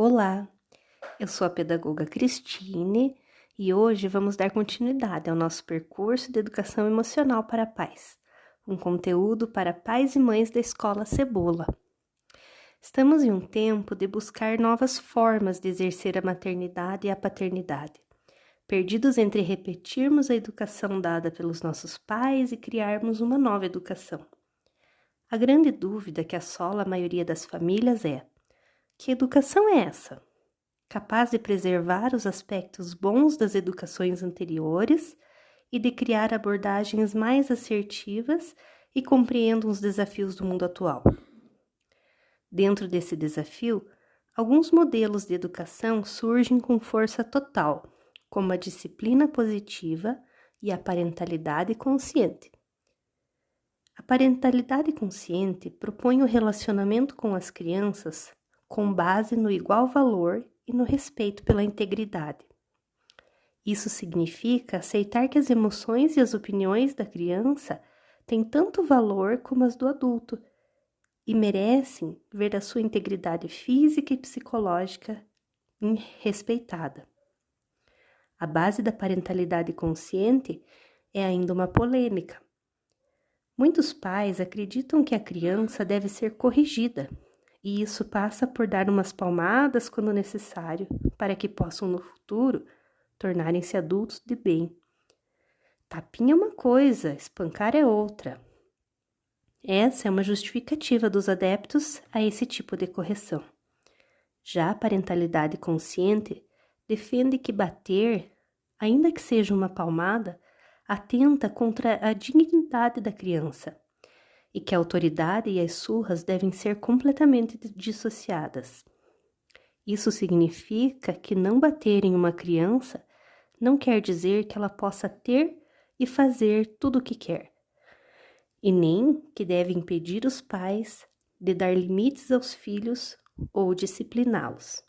Olá, eu sou a pedagoga Cristine e hoje vamos dar continuidade ao nosso percurso de educação emocional para pais, um conteúdo para pais e mães da escola Cebola. Estamos em um tempo de buscar novas formas de exercer a maternidade e a paternidade, perdidos entre repetirmos a educação dada pelos nossos pais e criarmos uma nova educação. A grande dúvida que assola a maioria das famílias é: que educação é essa? Capaz de preservar os aspectos bons das educações anteriores e de criar abordagens mais assertivas e compreendam os desafios do mundo atual. Dentro desse desafio, alguns modelos de educação surgem com força total, como a disciplina positiva e a parentalidade consciente. A parentalidade consciente propõe o relacionamento com as crianças com base no igual valor e no respeito pela integridade. Isso significa aceitar que as emoções e as opiniões da criança têm tanto valor como as do adulto e merecem ver a sua integridade física e psicológica respeitada. A base da parentalidade consciente é ainda uma polêmica. Muitos pais acreditam que a criança deve ser corrigida e isso passa por dar umas palmadas quando necessário, para que possam no futuro tornarem-se adultos de bem. Tapinha é uma coisa, espancar é outra. Essa é uma justificativa dos adeptos a esse tipo de correção. Já a parentalidade consciente defende que bater, ainda que seja uma palmada, atenta contra a dignidade da criança e que a autoridade e as surras devem ser completamente dissociadas. Isso significa que não bater em uma criança não quer dizer que ela possa ter e fazer tudo o que quer, e nem que deve impedir os pais de dar limites aos filhos ou discipliná-los.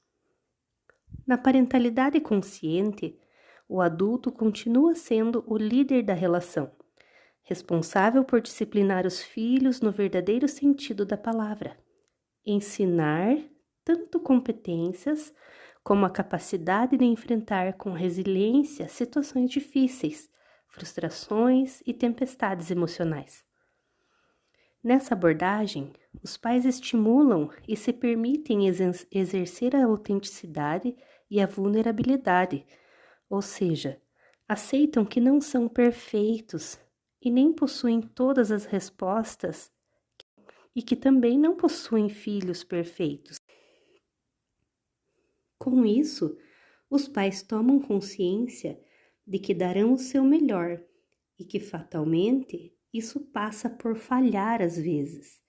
Na parentalidade consciente, o adulto continua sendo o líder da relação responsável por disciplinar os filhos no verdadeiro sentido da palavra, ensinar tanto competências como a capacidade de enfrentar com resiliência situações difíceis, frustrações e tempestades emocionais. Nessa abordagem, os pais estimulam e se permitem exercer a autenticidade e a vulnerabilidade, ou seja, aceitam que não são perfeitos e nem possuem todas as respostas e que também não possuem filhos perfeitos. Com isso, os pais tomam consciência de que darão o seu melhor e que fatalmente isso passa por falhar às vezes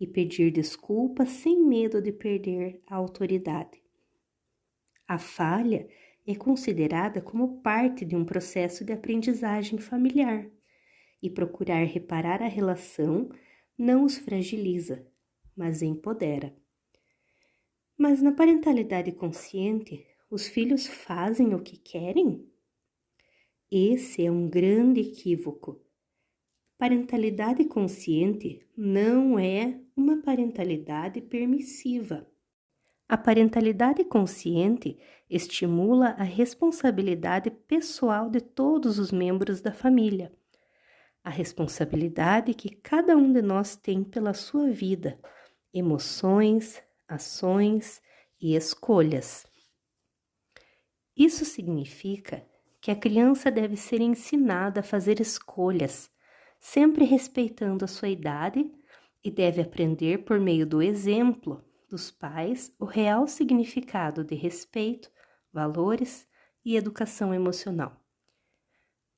e pedir desculpas sem medo de perder a autoridade. A falha é considerada como parte de um processo de aprendizagem familiar e procurar reparar a relação não os fragiliza, mas empodera. Mas na parentalidade consciente, os filhos fazem o que querem? Esse é um grande equívoco. Parentalidade consciente não é uma parentalidade permissiva. A parentalidade consciente estimula a responsabilidade pessoal de todos os membros da família a responsabilidade que cada um de nós tem pela sua vida, emoções, ações e escolhas. Isso significa que a criança deve ser ensinada a fazer escolhas, sempre respeitando a sua idade, e deve aprender por meio do exemplo dos pais o real significado de respeito, valores e educação emocional.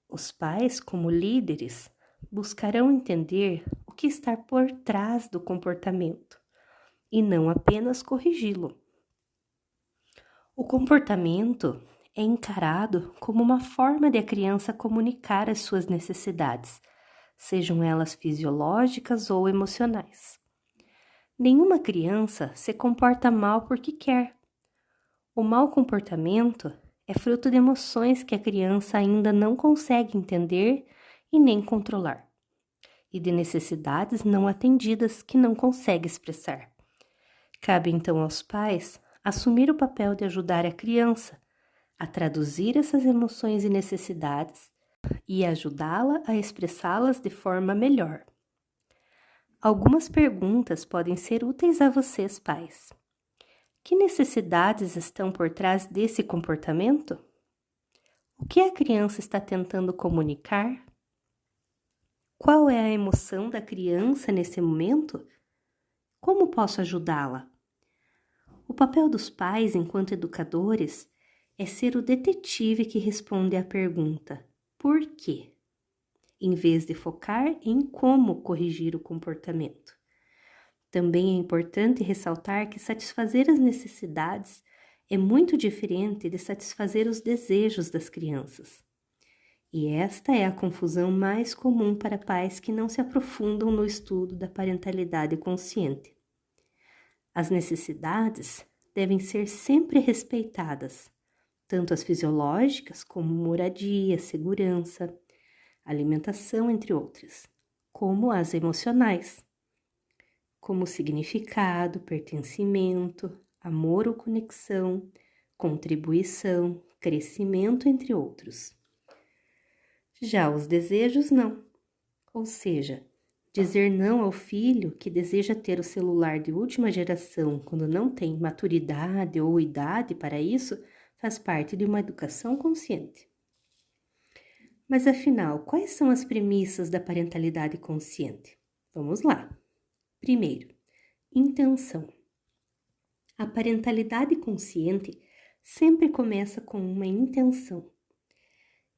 Os pais, como líderes, buscarão entender o que está por trás do comportamento e não apenas corrigi-lo. O comportamento é encarado como uma forma de a criança comunicar as suas necessidades, sejam elas fisiológicas ou emocionais. Nenhuma criança se comporta mal porque quer. O mau comportamento é fruto de emoções que a criança ainda não consegue entender e nem controlar, e de necessidades não atendidas que não consegue expressar. Cabe então aos pais assumir o papel de ajudar a criança a traduzir essas emoções e necessidades e ajudá-la a expressá-las de forma melhor. Algumas perguntas podem ser úteis a vocês, pais. Que necessidades estão por trás desse comportamento? O que a criança está tentando comunicar? Qual é a emoção da criança nesse momento? Como posso ajudá-la? O papel dos pais, enquanto educadores, é ser o detetive que responde à pergunta: por quê? Em vez de focar em como corrigir o comportamento. Também é importante ressaltar que satisfazer as necessidades é muito diferente de satisfazer os desejos das crianças. E esta é a confusão mais comum para pais que não se aprofundam no estudo da parentalidade consciente. As necessidades devem ser sempre respeitadas, tanto as fisiológicas como moradia, segurança, alimentação, entre outras, como as emocionais, como significado, pertencimento, amor ou conexão, contribuição, crescimento, entre outros. Já os desejos não. Ou seja, dizer não ao filho que deseja ter o celular de última geração quando não tem maturidade ou idade para isso faz parte de uma educação consciente. Mas afinal, quais são as premissas da parentalidade consciente? Vamos lá. Primeiro, intenção. A parentalidade consciente sempre começa com uma intenção.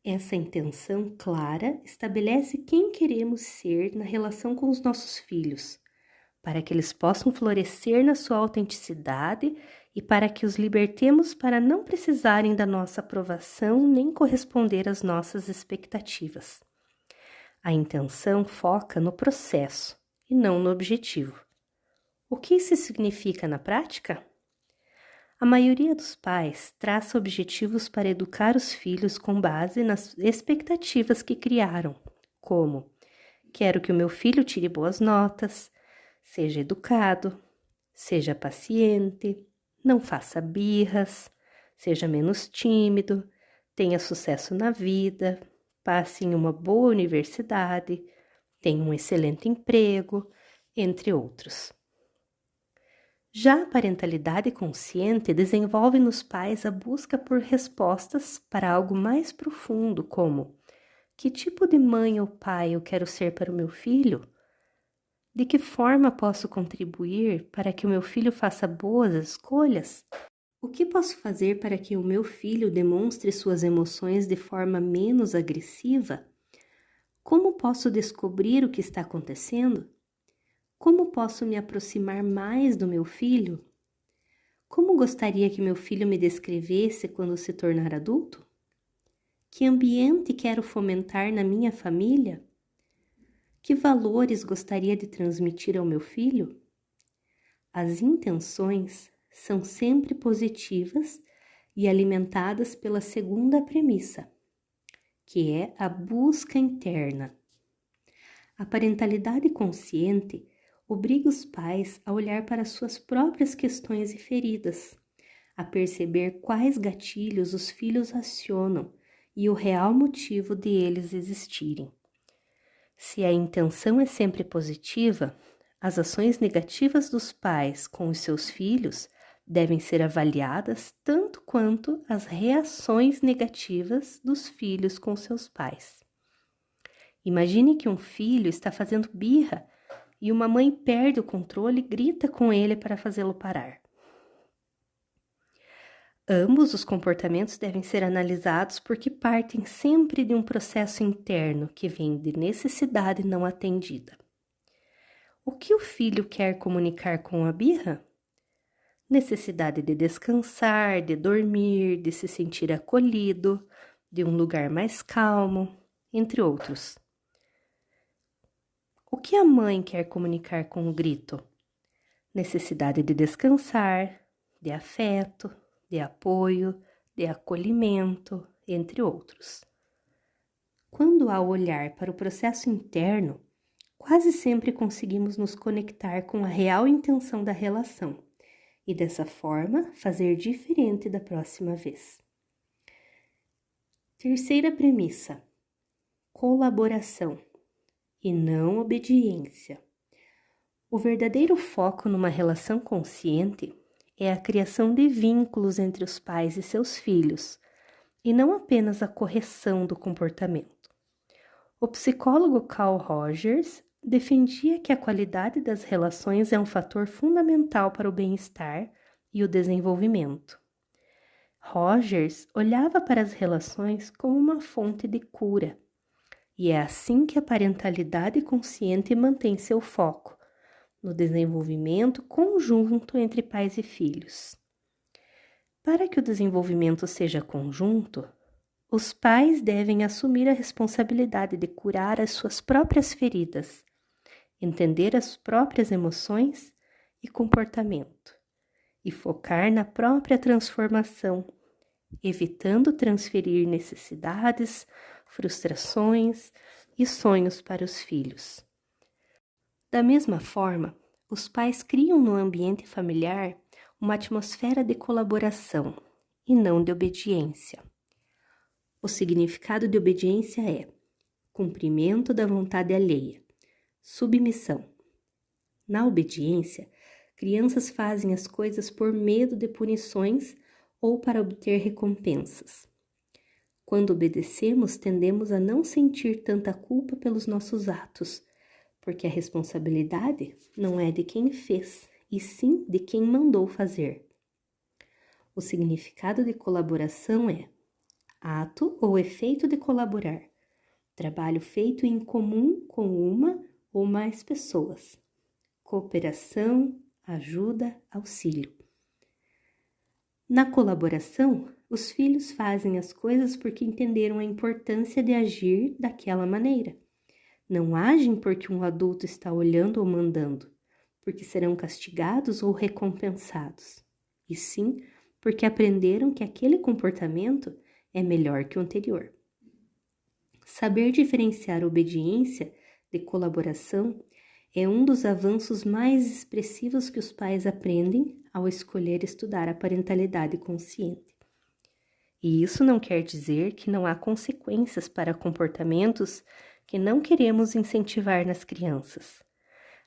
Essa intenção clara estabelece quem queremos ser na relação com os nossos filhos, para que eles possam florescer na sua autenticidade e para que os libertemos para não precisarem da nossa aprovação nem corresponder às nossas expectativas. A intenção foca no processo e não no objetivo. O que isso significa na prática? A maioria dos pais traça objetivos para educar os filhos com base nas expectativas que criaram, como: quero que o meu filho tire boas notas, seja educado, seja paciente, não faça birras, seja menos tímido, tenha sucesso na vida, passe em uma boa universidade, tenha um excelente emprego, entre outros. Já a parentalidade consciente desenvolve nos pais a busca por respostas para algo mais profundo, como: que tipo de mãe ou pai eu quero ser para o meu filho? De que forma posso contribuir para que o meu filho faça boas escolhas? O que posso fazer para que o meu filho demonstre suas emoções de forma menos agressiva? Como posso descobrir o que está acontecendo? Como posso me aproximar mais do meu filho? Como gostaria que meu filho me descrevesse quando se tornar adulto? Que ambiente quero fomentar na minha família? Que valores gostaria de transmitir ao meu filho? As intenções são sempre positivas e alimentadas pela segunda premissa, que é a busca interna. A parentalidade consciente obriga os pais a olhar para suas próprias questões e feridas, a perceber quais gatilhos os filhos acionam e o real motivo de eles existirem. Se a intenção é sempre positiva, as ações negativas dos pais com os seus filhos devem ser avaliadas tanto quanto as reações negativas dos filhos com seus pais. Imagine que um filho está fazendo birra e uma mãe perde o controle e grita com ele para fazê-lo parar. Ambos os comportamentos devem ser analisados porque partem sempre de um processo interno que vem de necessidade não atendida. O que o filho quer comunicar com a birra? Necessidade de descansar, de dormir, de se sentir acolhido, de um lugar mais calmo, entre outros. O que a mãe quer comunicar com o grito? Necessidade de descansar, de afeto, de apoio, de acolhimento, entre outros. Quando há olhar para o processo interno, quase sempre conseguimos nos conectar com a real intenção da relação e dessa forma fazer diferente da próxima vez. Terceira premissa: colaboração e não obediência. O verdadeiro foco numa relação consciente é a criação de vínculos entre os pais e seus filhos, e não apenas a correção do comportamento. O psicólogo Carl Rogers defendia que a qualidade das relações é um fator fundamental para o bem-estar e o desenvolvimento. Rogers olhava para as relações como uma fonte de cura, e é assim que a parentalidade consciente mantém seu foco no desenvolvimento conjunto entre pais e filhos. Para que o desenvolvimento seja conjunto, os pais devem assumir a responsabilidade de curar as suas próprias feridas, entender as próprias emoções e comportamento, e focar na própria transformação, evitando transferir necessidades, frustrações e sonhos para os filhos. Da mesma forma, os pais criam no ambiente familiar uma atmosfera de colaboração e não de obediência. O significado de obediência é cumprimento da vontade alheia, submissão. Na obediência, crianças fazem as coisas por medo de punições ou para obter recompensas. Quando obedecemos, tendemos a não sentir tanta culpa pelos nossos atos, porque a responsabilidade não é de quem fez, e sim de quem mandou fazer. O significado de colaboração é ato ou efeito de colaborar, trabalho feito em comum com uma ou mais pessoas, cooperação, ajuda, auxílio. Na colaboração, os filhos fazem as coisas porque entenderam a importância de agir daquela maneira. Não agem porque um adulto está olhando ou mandando porque serão castigados ou recompensados, e sim porque aprenderam que aquele comportamento é melhor que o anterior. Saber diferenciar obediência de colaboração é um dos avanços mais expressivos que os pais aprendem ao escolher estudar a parentalidade consciente. E isso não quer dizer que não há consequências para comportamentos que não queremos incentivar nas crianças.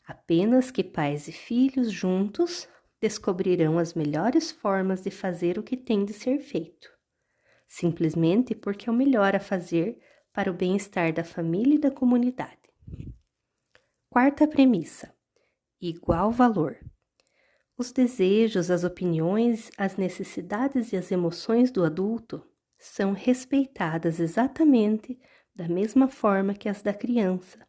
Apenas que pais e filhos juntos descobrirão as melhores formas de fazer o que tem de ser feito, simplesmente porque é o melhor a fazer para o bem-estar da família e da comunidade. Quarta premissa: igual valor. Os desejos, as opiniões, as necessidades e as emoções do adulto são respeitadas exatamente da mesma forma que as da criança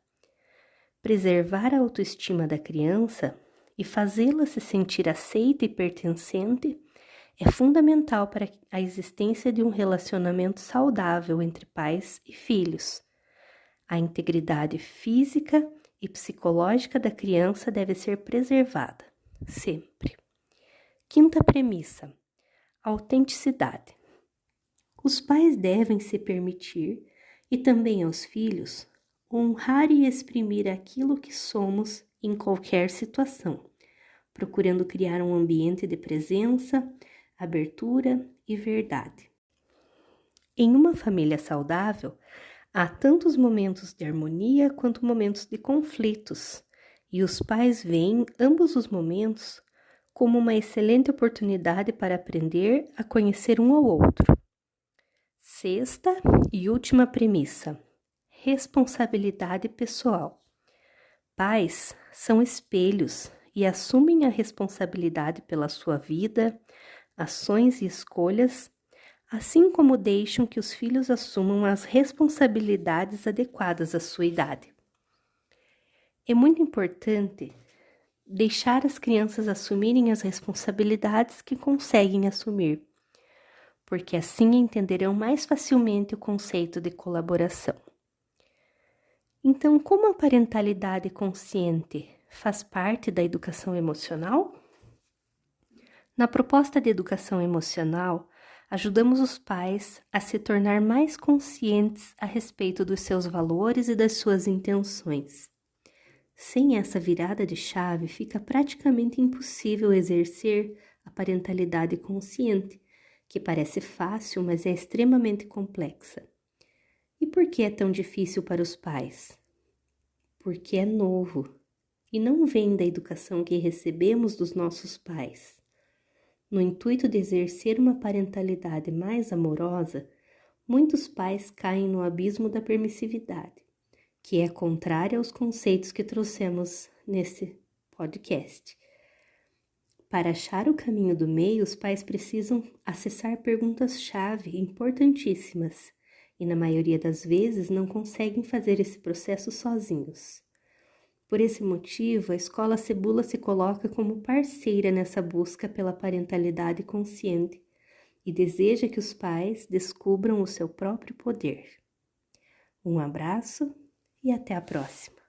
preservar a autoestima da criança e fazê-la se sentir aceita e pertencente é fundamental para a existência de um relacionamento saudável entre pais e filhos. A integridade física e psicológica da criança deve ser preservada, sempre. Quinta premissa: autenticidade. Os pais devem se permitir, e também aos filhos, honrar e exprimir aquilo que somos em qualquer situação, procurando criar um ambiente de presença, abertura e verdade. Em uma família saudável, há tantos momentos de harmonia quanto momentos de conflitos, e os pais veem ambos os momentos como uma excelente oportunidade para aprender a conhecer um ao outro. Sexta e última premissa responsabilidade pessoal. Pais são espelhos e assumem a responsabilidade pela sua vida, ações e escolhas, assim como deixam que os filhos assumam as responsabilidades adequadas à sua idade. É muito importante deixar as crianças assumirem as responsabilidades que conseguem assumir, porque assim entenderão mais facilmente o conceito de colaboração. Então, como a parentalidade consciente faz parte da educação emocional? Na proposta de educação emocional, ajudamos os pais a se tornar mais conscientes a respeito dos seus valores e das suas intenções. Sem essa virada de chave, fica praticamente impossível exercer a parentalidade consciente, que parece fácil, mas é extremamente complexa. E por que é tão difícil para os pais? Porque é novo e não vem da educação que recebemos dos nossos pais. No intuito de exercer uma parentalidade mais amorosa, muitos pais caem no abismo da permissividade, que é contrária aos conceitos que trouxemos nesse podcast. Para achar o caminho do meio, os pais precisam acessar perguntas-chave importantíssimas e, na maioria das vezes, não conseguem fazer esse processo sozinhos. Por esse motivo, a escola Cebula se coloca como parceira nessa busca pela parentalidade consciente e deseja que os pais descubram o seu próprio poder. Um abraço e até a próxima!